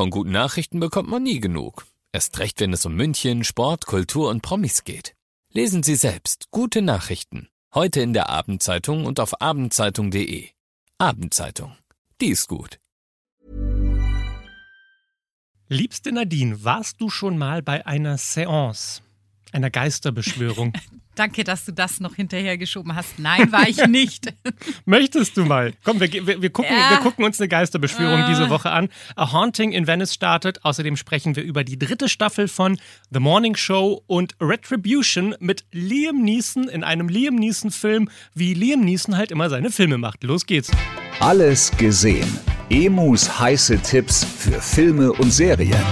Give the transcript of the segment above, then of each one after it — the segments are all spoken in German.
Von guten Nachrichten bekommt man nie genug. Erst recht, wenn es um München, Sport, Kultur und Promis geht. Lesen Sie selbst gute Nachrichten. Heute in der Abendzeitung und auf abendzeitung.de. Abendzeitung. Die ist gut. Liebste Nadine, warst du schon mal bei einer Seance, einer Geisterbeschwörung? Danke, dass du das noch hinterhergeschoben hast. Nein, war ich nicht. Möchtest du mal? Komm, wir, wir, wir gucken, Ja. wir gucken uns eine Geisterbeschwörung Ah. diese Woche an. A Haunting in Venice startet. Außerdem sprechen wir über die dritte Staffel von The Morning Show und Retribution mit Liam Neeson in einem Liam Neeson-Film, wie Liam Neeson halt immer seine Filme macht. Los geht's. Alles gesehen. Emus heiße Tipps für Filme und Serien.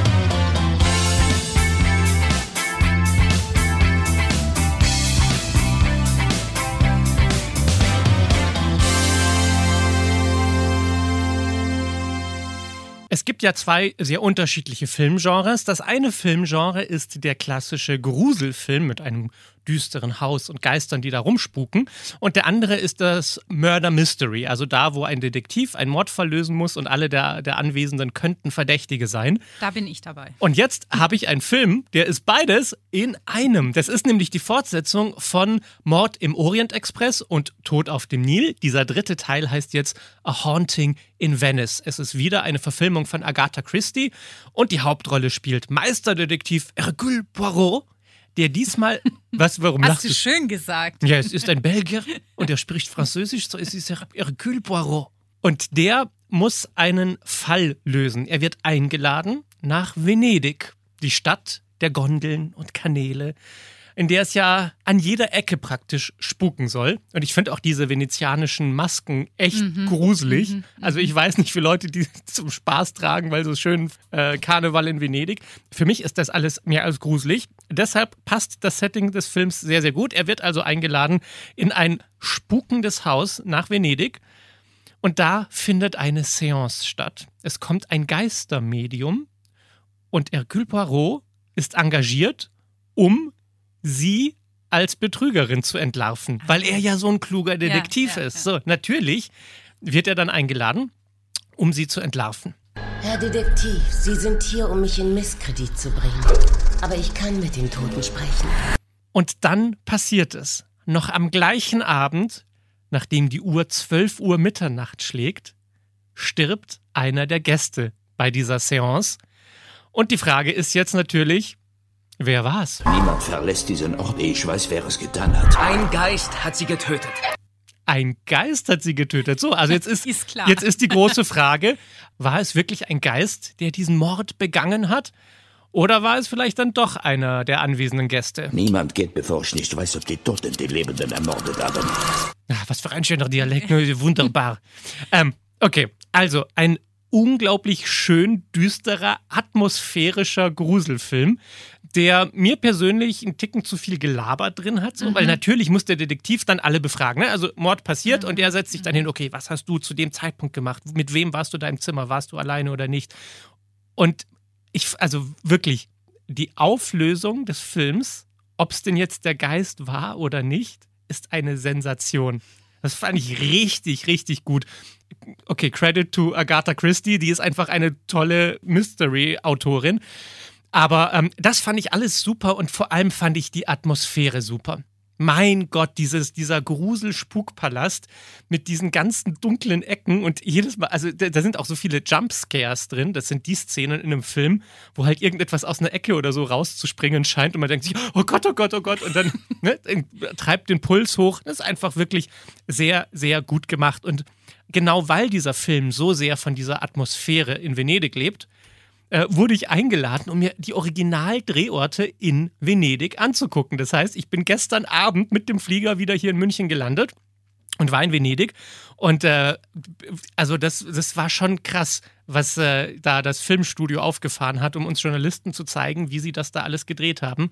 Es gibt ja zwei sehr unterschiedliche Filmgenres. Das eine Filmgenre ist der klassische Gruselfilm mit einem düsteren Haus und Geistern, die da rumspuken. Und der andere ist das Murder Mystery, also da, wo ein Detektiv einen Mordfall lösen muss und alle der, der Anwesenden könnten Verdächtige sein. Da bin ich dabei. Und jetzt habe ich einen Film, der ist beides in einem. Das ist nämlich die Fortsetzung von Mord im Orient Express und Tod auf dem Nil. Dieser dritte Teil heißt jetzt A Haunting in Venice. Es ist wieder eine Verfilmung von Agatha Christie und die Hauptrolle spielt Meisterdetektiv Hercule Poirot, der diesmal. Was, warum Hast lachst du schön gesagt. Ja, es ist ein Belgier und er spricht Französisch, so ist es Her- Hercule Poirot. Und der muss einen Fall lösen. Er wird eingeladen nach Venedig, die Stadt der Gondeln und Kanäle, in der es ja an jeder Ecke praktisch spuken soll. Und ich finde auch diese venezianischen Masken echt gruselig. Also ich weiß nicht, wie Leute die zum Spaß tragen, weil so schön äh, Karneval in Venedig. Für mich ist das alles mehr als gruselig. Deshalb passt das Setting des Films sehr, sehr gut. Er wird also eingeladen in ein spukendes Haus nach Venedig. Und da findet eine Seance statt. Es kommt ein Geistermedium und Hercule Poirot ist engagiert, um sie als Betrügerin zu entlarven, weil er ja so ein kluger Detektiv ja, ist. So, natürlich wird er dann eingeladen, um sie zu entlarven. Herr Detektiv, Sie sind hier, um mich in Misskredit zu bringen. Aber ich kann mit den Toten sprechen. Und dann passiert es. Noch am gleichen Abend, nachdem die Uhr 12 Uhr Mitternacht schlägt, stirbt einer der Gäste bei dieser Seance. Und die Frage ist jetzt natürlich, wer war's? Niemand verlässt diesen Ort, ehe ich weiß, wer es getan hat. Ein Geist hat sie getötet. Ein Geist hat sie getötet. So, also jetzt ist, Ist klar. jetzt ist die große Frage, war es wirklich ein Geist, der diesen Mord begangen hat? Oder war es vielleicht dann doch einer der anwesenden Gäste? Niemand geht, bevor ich nicht weiß, ob die Toten die Lebenden ermordet haben. Ah, was für ein schöner Dialekt, ne? wunderbar. ähm, okay, also ein unglaublich schön düsterer, atmosphärischer Gruselfilm, der mir persönlich einen Ticken zu viel Gelaber drin hat, so, weil natürlich muss der Detektiv dann alle befragen. Ne? Also Mord passiert und er setzt sich dann hin, okay, was hast du zu dem Zeitpunkt gemacht? Mit wem warst du da im Zimmer? Warst du alleine oder nicht? Und ich, also wirklich, die Auflösung des Films, ob es denn jetzt der Geist war oder nicht, ist eine Sensation. Das fand ich richtig, richtig gut. Okay, Credit to Agatha Christie, die ist einfach eine tolle Mystery-Autorin. Aber ähm, das fand ich alles super und vor allem fand ich die Atmosphäre super. Mein Gott, dieses, dieser Grusel-Spukpalast mit diesen ganzen dunklen Ecken und jedes Mal, also da, da sind auch so viele Jumpscares drin. Das sind die Szenen in einem Film, wo halt irgendetwas aus einer Ecke oder so rauszuspringen scheint und man denkt sich, oh Gott, oh Gott, oh Gott, und dann ne, treibt den Puls hoch. Das ist einfach wirklich sehr, sehr gut gemacht. Und genau weil dieser Film so sehr von dieser Atmosphäre in Venedig lebt, äh, wurde ich eingeladen, um mir die Originaldrehorte in Venedig anzugucken. Das heißt, ich bin gestern Abend mit dem Flieger wieder hier in München gelandet und war in Venedig. Und äh, also das, das war schon krass, was äh, da das Filmstudio aufgefahren hat, um uns Journalisten zu zeigen, wie sie das da alles gedreht haben.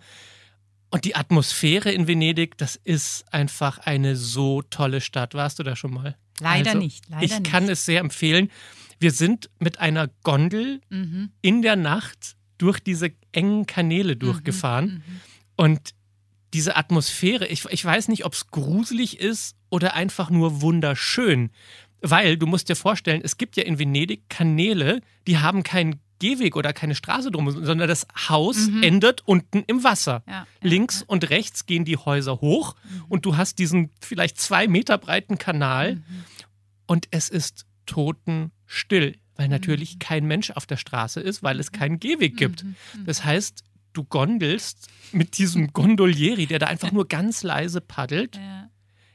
Und die Atmosphäre in Venedig, das ist einfach eine so tolle Stadt. Warst du da schon mal? Leider Also, nicht, leider ich kann nicht. es sehr empfehlen. Wir sind mit einer Gondel Mhm. in der Nacht durch diese engen Kanäle Mhm. durchgefahren. Und diese Atmosphäre, ich, ich weiß nicht, ob es gruselig ist oder einfach nur wunderschön. Weil du musst dir vorstellen, es gibt ja in Venedig Kanäle, die haben kein Gehweg oder keine Straße drum, sondern das Haus endet unten im Wasser. Ja, ja, Links und rechts gehen die Häuser hoch und du hast diesen vielleicht zwei Meter breiten Kanal und es ist totenstill, weil natürlich kein Mensch auf der Straße ist, weil es keinen Gehweg gibt. Das heißt, du gondelst mit diesem Gondolieri, der da einfach nur ganz leise paddelt, Ja.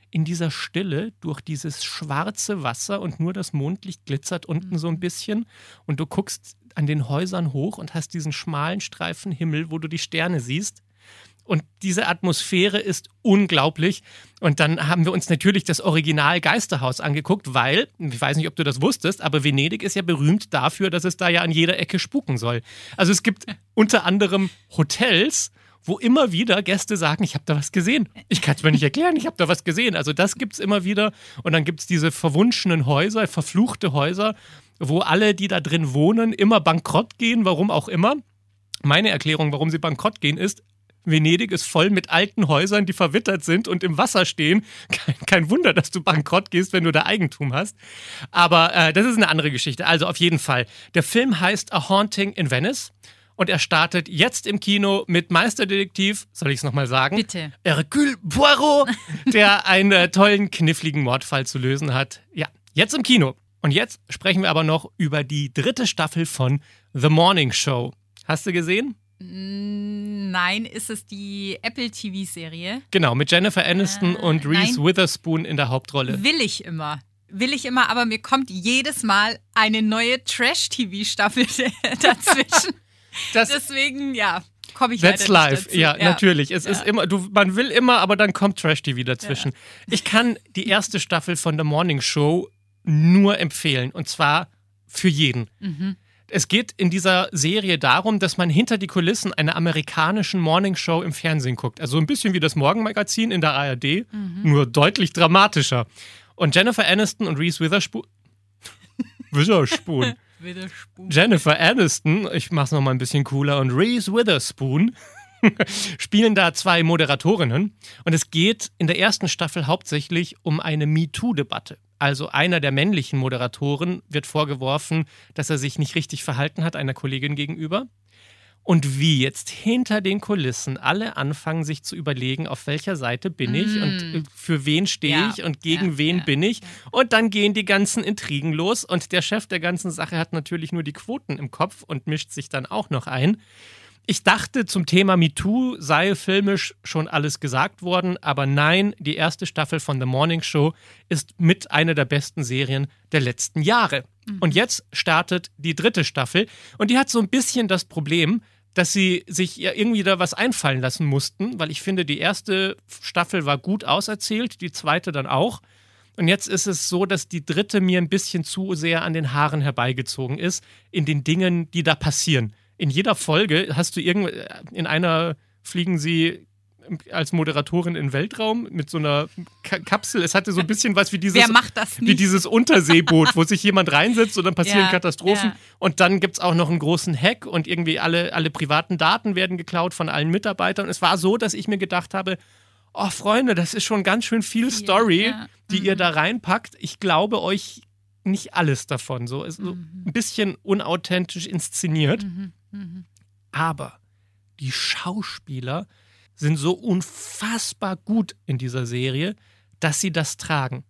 in dieser Stille durch dieses schwarze Wasser und nur das Mondlicht glitzert unten so ein bisschen und du guckst an den Häusern hoch und hast diesen schmalen Streifen Himmel, wo du die Sterne siehst. Und diese Atmosphäre ist unglaublich. Und dann haben wir uns natürlich das Original Geisterhaus angeguckt, weil, ich weiß nicht, ob du das wusstest, aber Venedig ist ja berühmt dafür, dass es da ja an jeder Ecke spuken soll. Also es gibt unter anderem Hotels, wo immer wieder Gäste sagen, ich habe da was gesehen. Ich kann es mir nicht erklären, ich habe da was gesehen. Also das gibt es immer wieder. Und dann gibt es diese verwunschenen Häuser, verfluchte Häuser, wo alle, die da drin wohnen, immer bankrott gehen, warum auch immer. Meine Erklärung, warum sie bankrott gehen, ist, Venedig ist voll mit alten Häusern, die verwittert sind und im Wasser stehen. Kein, kein Wunder, dass du bankrott gehst, wenn du da Eigentum hast. Aber äh, das ist eine andere Geschichte. Also auf jeden Fall. Der Film heißt A Haunting in Venice. Und er startet jetzt im Kino mit Meisterdetektiv, soll ich es nochmal sagen? Bitte. Hercule Poirot, der einen äh, tollen, kniffligen Mordfall zu lösen hat. Ja, jetzt im Kino. Und jetzt sprechen wir aber noch über die dritte Staffel von The Morning Show. Hast du gesehen? Nein, ist es die Apple TV-Serie? Genau, mit Jennifer Aniston Äh, und Reese nein. Witherspoon in der Hauptrolle. Will ich immer. Will ich immer, aber mir kommt jedes Mal eine neue Trash-TV-Staffel dazwischen. Deswegen, ja, komme ich That's life. dazu. Ja, natürlich. Es Ja. ist immer, du, man will immer, aber dann kommt Trash-TV dazwischen. Ich kann die erste Staffel von The Morning Show nur empfehlen. Und zwar für jeden. Mhm. Es geht in dieser Serie darum, dass man hinter die Kulissen einer amerikanischen Morning Show im Fernsehen guckt. Also ein bisschen wie das Morgenmagazin in der ARD, Mhm. nur deutlich dramatischer. Und Jennifer Aniston und Reese Witherspoon. Witherspoon. Wieder Spuk. Jennifer Aniston, ich mach's noch mal ein bisschen cooler, und Reese Witherspoon spielen da zwei Moderatorinnen. Und es geht in der ersten Staffel hauptsächlich um eine MeToo-Debatte. Also einer der männlichen Moderatoren wird vorgeworfen, dass er sich nicht richtig verhalten hat einer Kollegin gegenüber. Und wie jetzt hinter den Kulissen alle anfangen, sich zu überlegen, auf welcher Seite bin ich und äh, für wen stehe Ja, ich und gegen ja, wen ja, bin ich. Und dann gehen die ganzen Intrigen los und der Chef der ganzen Sache hat natürlich nur die Quoten im Kopf und mischt sich dann auch noch ein. Ich dachte, zum Thema MeToo sei filmisch schon alles gesagt worden, aber nein, die erste Staffel von The Morning Show ist mit einer der besten Serien der letzten Jahre. Und jetzt startet die dritte Staffel und die hat so ein bisschen das Problem, dass sie sich ja irgendwie da was einfallen lassen mussten, weil ich finde, die erste Staffel war gut auserzählt, die zweite dann auch. Und jetzt ist es so, dass die dritte mir ein bisschen zu sehr an den Haaren herbeigezogen ist, in den Dingen, die da passieren. In jeder Folge hast du irgend in einer fliegen sie als Moderatorin in den Weltraum mit so einer Ka Kapsel. Es hatte so ein bisschen was wie dieses, wie dieses Unterseeboot, wo sich jemand reinsetzt und dann passieren Ja, Katastrophen. ja. Und dann gibt es auch noch einen großen Hack und irgendwie alle, alle privaten Daten werden geklaut von allen Mitarbeitern. Es war so, dass ich mir gedacht habe, oh Freunde, das ist schon ganz schön viel Story, ja. die ihr da reinpackt. Ich glaube euch nicht alles davon. So ist so ein bisschen unauthentisch inszeniert. Aber die Schauspieler sind so unfassbar gut in dieser Serie, dass sie das tragen.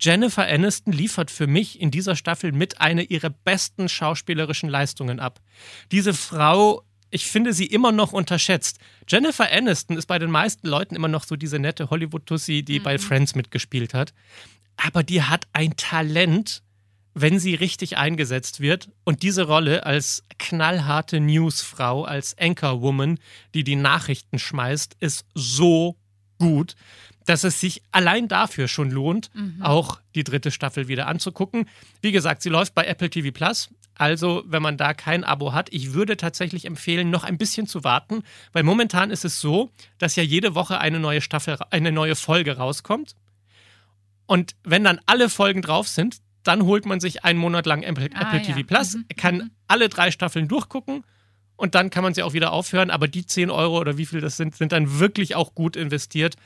Jennifer Aniston liefert für mich in dieser Staffel mit einer ihrer besten schauspielerischen Leistungen ab. Diese Frau, ich finde sie immer noch unterschätzt. Jennifer Aniston ist bei den meisten Leuten immer noch so diese nette Hollywood-Tussi, die bei Friends mitgespielt hat. Aber die hat ein Talent, wenn sie richtig eingesetzt wird. Und diese Rolle als knallharte Newsfrau, als Anchorwoman, die die Nachrichten schmeißt, ist so gut, dass es sich allein dafür schon lohnt, auch die dritte Staffel wieder anzugucken. Wie gesagt, sie läuft bei Apple TV Plus. Also, wenn man da kein Abo hat, ich würde tatsächlich empfehlen, noch ein bisschen zu warten, weil momentan ist es so, dass ja jede Woche eine neue Staffel, eine neue Folge rauskommt. Und wenn dann alle Folgen drauf sind, dann holt man sich einen Monat lang Apple, Ah, Apple ja. TV Plus, Mhm, kann alle drei Staffeln durchgucken und dann kann man sie auch wieder aufhören. Aber die 10 Euro oder wie viel das sind, sind dann wirklich auch gut investiert,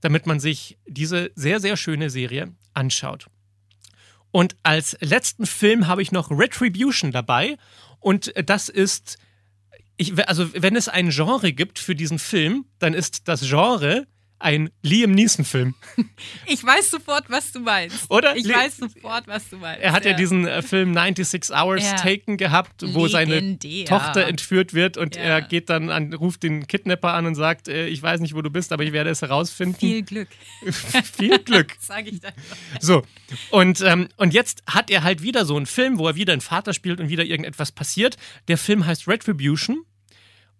damit man sich diese sehr, sehr schöne Serie anschaut. Und als letzten Film habe ich noch Retribution dabei. Und das ist, ich, also wenn es ein Genre gibt für diesen Film, dann ist das Genre ein Liam Neeson-Film. Ich weiß sofort, was du meinst. Oder? Ich Le- weiß sofort, was du meinst. Er hat ja, diesen äh, Film 96 Hours Ja. Taken gehabt, wo seine Legendär. Tochter entführt wird und Ja. er geht dann an, ruft den Kidnapper an und sagt, äh, ich weiß nicht, wo du bist, aber ich werde es herausfinden. Viel Glück, Viel Glück. sage ich dann. So, und, ähm, und jetzt hat er halt wieder so einen Film, wo er wieder einen Vater spielt und wieder irgendetwas passiert. Der Film heißt Retribution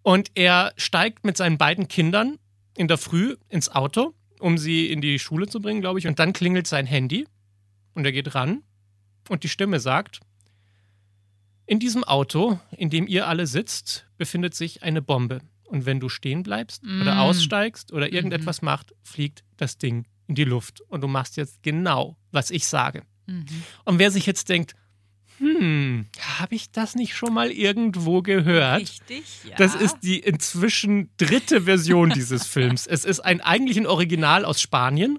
und er steigt mit seinen beiden Kindern in der Früh ins Auto, um sie in die Schule zu bringen, glaube ich. Und dann klingelt sein Handy und er geht ran und die Stimme sagt, in diesem Auto, in dem ihr alle sitzt, befindet sich eine Bombe. Und wenn du stehen bleibst oder aussteigst oder irgendetwas macht, fliegt das Ding in die Luft. Und du machst jetzt genau, was ich sage. Und wer sich jetzt denkt, hm, habe ich das nicht schon mal irgendwo gehört? Richtig, ja. Das ist die inzwischen dritte Version dieses Films. Es ist ein eigentlich ein Original aus Spanien.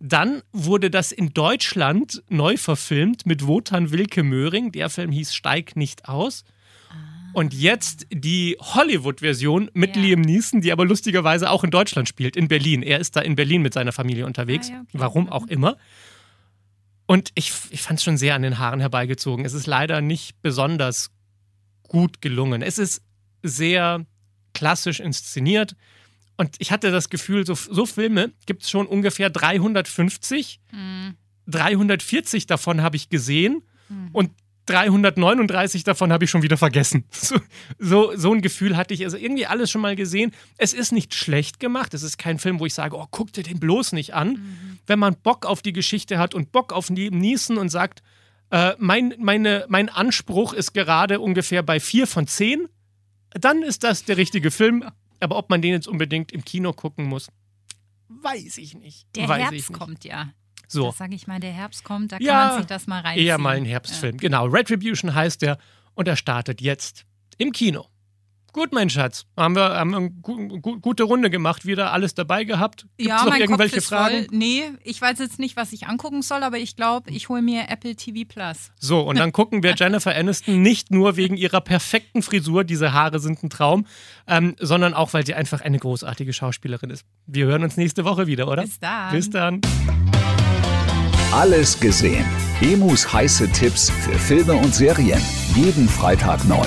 Dann wurde das in Deutschland neu verfilmt mit Wotan Wilke Möhring. Der Film hieß Steig nicht aus. Und jetzt die Hollywood-Version mit Ja. Liam Neeson, die aber lustigerweise auch in Deutschland spielt, in Berlin. Er ist da in Berlin mit seiner Familie unterwegs. Ah, ja, okay. Warum auch immer. Und ich, ich fand es schon sehr an den Haaren herbeigezogen. Es ist leider nicht besonders gut gelungen. Es ist sehr klassisch inszeniert. Und ich hatte das Gefühl, so, so Filme gibt es schon ungefähr 350. 340 davon habe ich gesehen und 339 davon habe ich schon wieder vergessen. So, so, so ein Gefühl hatte ich. Also irgendwie alles schon mal gesehen. Es ist nicht schlecht gemacht. Es ist kein Film, wo ich sage, oh, guck dir den bloß nicht an. Wenn man Bock auf die Geschichte hat und Bock auf Niesen und sagt, äh, mein, meine, mein Anspruch ist gerade ungefähr bei vier von zehn, dann ist das der richtige Film. Aber ob man den jetzt unbedingt im Kino gucken muss, weiß ich nicht. Der weiß Herbst nicht. kommt ja. So. Das sage ich mal, der Herbst kommt, da kann Ja, man sich das mal reinziehen. Eher mal ein Herbstfilm. Genau, Retribution heißt der und er startet jetzt im Kino. Gut, mein Schatz. Haben wir, haben eine gu gu gute Runde gemacht, wieder alles dabei gehabt. Gibt Ja, noch mein irgendwelche Kopf ist Fragen? voll. Nee, ich weiß jetzt nicht, was ich angucken soll, aber ich glaube, ich hole mir Apple TV Plus. So, und dann gucken wir Jennifer Aniston nicht nur wegen ihrer perfekten Frisur, diese Haare sind ein Traum, ähm, sondern auch, weil sie einfach eine großartige Schauspielerin ist. Wir hören uns nächste Woche wieder, oder? Bis dann. Bis dann. Alles gesehen. Emus heiße Tipps für Filme und Serien. Jeden Freitag neu.